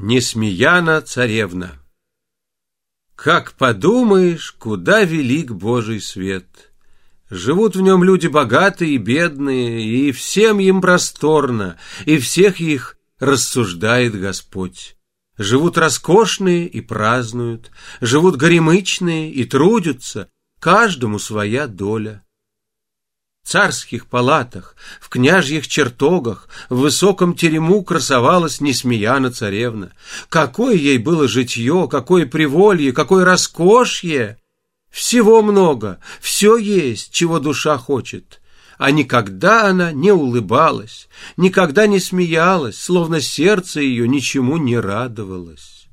Несмеяна царевна Как подумаешь, куда велик Божий свет! Живут в нем люди богатые и бедные, и всем им просторно, и всех их рассуждает Господь. Живут роскошные и празднуют, живут горемычные и трудятся, каждому своя доля царских палатах, в княжьих чертогах, в высоком терему красовалась Несмеяна царевна. Какое ей было житье, какое приволье, какое роскошье! Всего много, все есть, чего душа хочет. А никогда она не улыбалась, никогда не смеялась, словно сердце ее ничему не радовалось.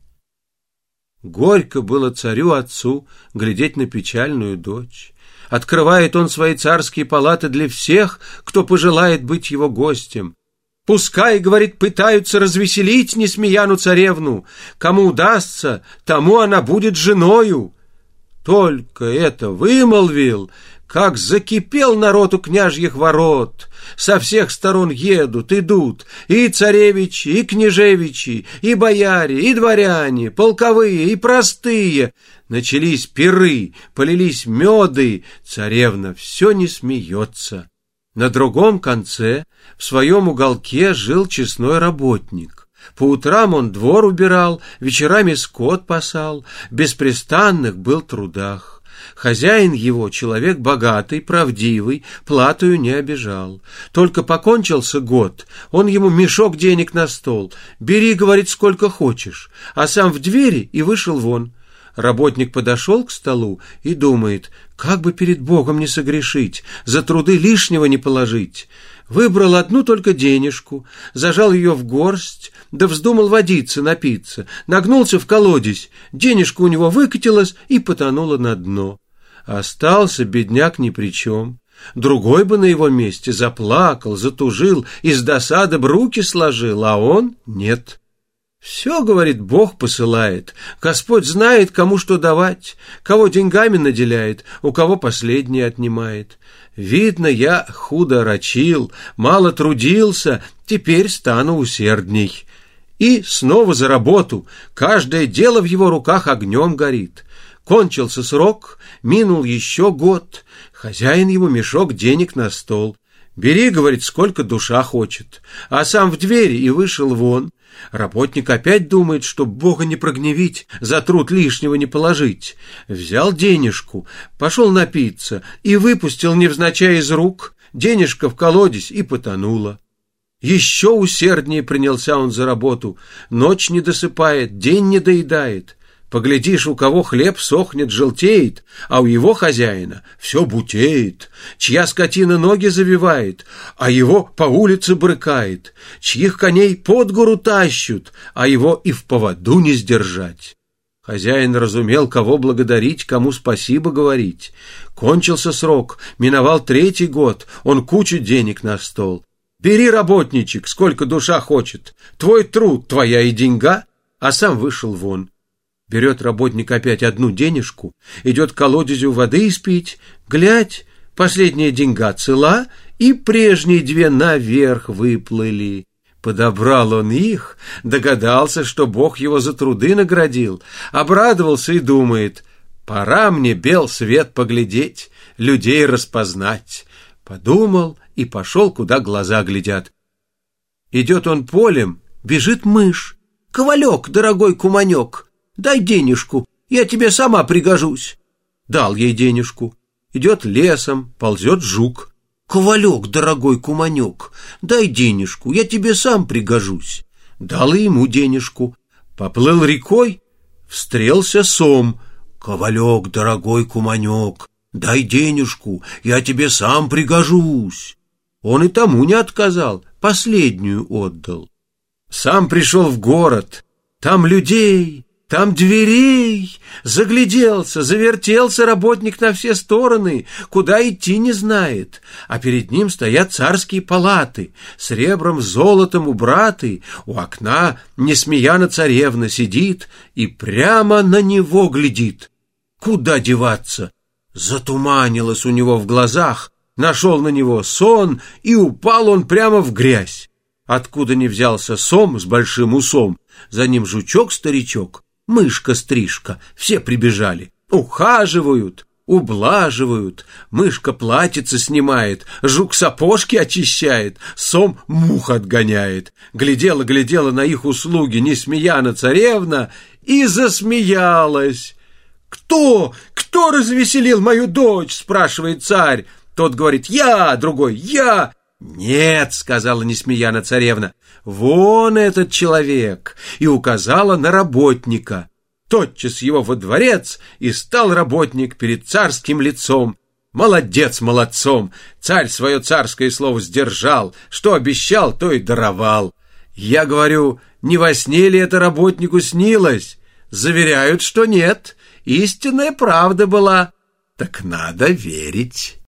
Горько было царю-отцу глядеть на печальную дочь. Открывает он свои царские палаты для всех, кто пожелает быть его гостем. Пускай, говорит, пытаются развеселить Несмеяну царевну. Кому удастся, тому она будет женою. Только это вымолвил, как закипел народ у княжьих ворот. Со всех сторон едут, идут и царевичи, и княжевичи, и бояре, и дворяне, полковые, и простые. Начались пиры, полились меды, царевна все не смеется. На другом конце, в своем уголке, жил честной работник. По утрам он двор убирал, вечерами скот пасал, беспрестанных был трудах. Хозяин его, человек богатый, правдивый, платою не обижал. Только покончился год, он ему мешок денег на стол. «Бери, — говорит, — сколько хочешь», а сам в двери и вышел вон. Работник подошел к столу и думает, как бы перед Богом не согрешить, за труды лишнего не положить. Выбрал одну только денежку, зажал ее в горсть, да вздумал водиться, напиться, нагнулся в колодец, денежка у него выкатилась и потонула на дно. Остался бедняк ни при чем. Другой бы на его месте заплакал, затужил, из досады б руки сложил, а он нет. Все, говорит, Бог посылает. Господь знает, кому что давать, кого деньгами наделяет, у кого последнее отнимает. Видно, я худо рачил, мало трудился, теперь стану усердней. И снова за работу. Каждое дело в его руках огнем горит. Кончился срок, минул еще год. Хозяин ему мешок денег на стол. «Бери, — говорит, — сколько душа хочет». А сам в двери и вышел вон. Работник опять думает, что Бога не прогневить, за труд лишнего не положить. Взял денежку, пошел напиться и выпустил невзначай из рук. Денежка в колодец и потонула. Еще усерднее принялся он за работу. Ночь не досыпает, день не доедает. Поглядишь, у кого хлеб сохнет, желтеет, а у его хозяина все бутеет, чья скотина ноги завивает, а его по улице брыкает, чьих коней под гору тащут, а его и в поводу не сдержать. Хозяин разумел, кого благодарить, кому спасибо говорить. Кончился срок, миновал третий год, он кучу денег на стол. Бери, работничек, сколько душа хочет, твой труд, твоя и деньга, а сам вышел вон. Берет работник опять одну денежку, идет к колодезю воды испить, глядь, последняя деньга цела, и прежние две наверх выплыли. Подобрал он их, догадался, что Бог его за труды наградил, обрадовался и думает, пора мне бел свет поглядеть, людей распознать. Подумал и пошел, куда глаза глядят. Идет он полем, бежит мышь. «Ковалек, дорогой куманек, Дай денежку, я тебе сама пригожусь. Дал ей денежку. Идет лесом, ползет жук. Ковалек, дорогой куманек, дай денежку, я тебе сам пригожусь. Дал ему денежку. Поплыл рекой, встрелся сом. Ковалек, дорогой куманек, дай денежку, я тебе сам пригожусь. Он и тому не отказал, последнюю отдал. Сам пришел в город, там людей, там дверей! Загляделся, завертелся работник на все стороны, куда идти не знает. А перед ним стоят царские палаты, с ребром, золотом убраты. У окна несмеяна царевна сидит и прямо на него глядит. Куда деваться? Затуманилось у него в глазах, нашел на него сон, и упал он прямо в грязь. Откуда ни взялся сом с большим усом, за ним жучок-старичок, мышка-стрижка, все прибежали, ухаживают, ублаживают, мышка платьице снимает, жук сапожки очищает, сом мух отгоняет. Глядела-глядела на их услуги Несмеяна царевна и засмеялась. «Кто? Кто развеселил мою дочь?» — спрашивает царь. Тот говорит «Я», другой «Я». «Нет», — сказала Несмеяна царевна, — «вон этот человек», и указала на работника. Тотчас его во дворец, и стал работник перед царским лицом. Молодец молодцом! Царь свое царское слово сдержал, что обещал, то и даровал. Я говорю, не во сне ли это работнику снилось? Заверяют, что нет, истинная правда была. Так надо верить».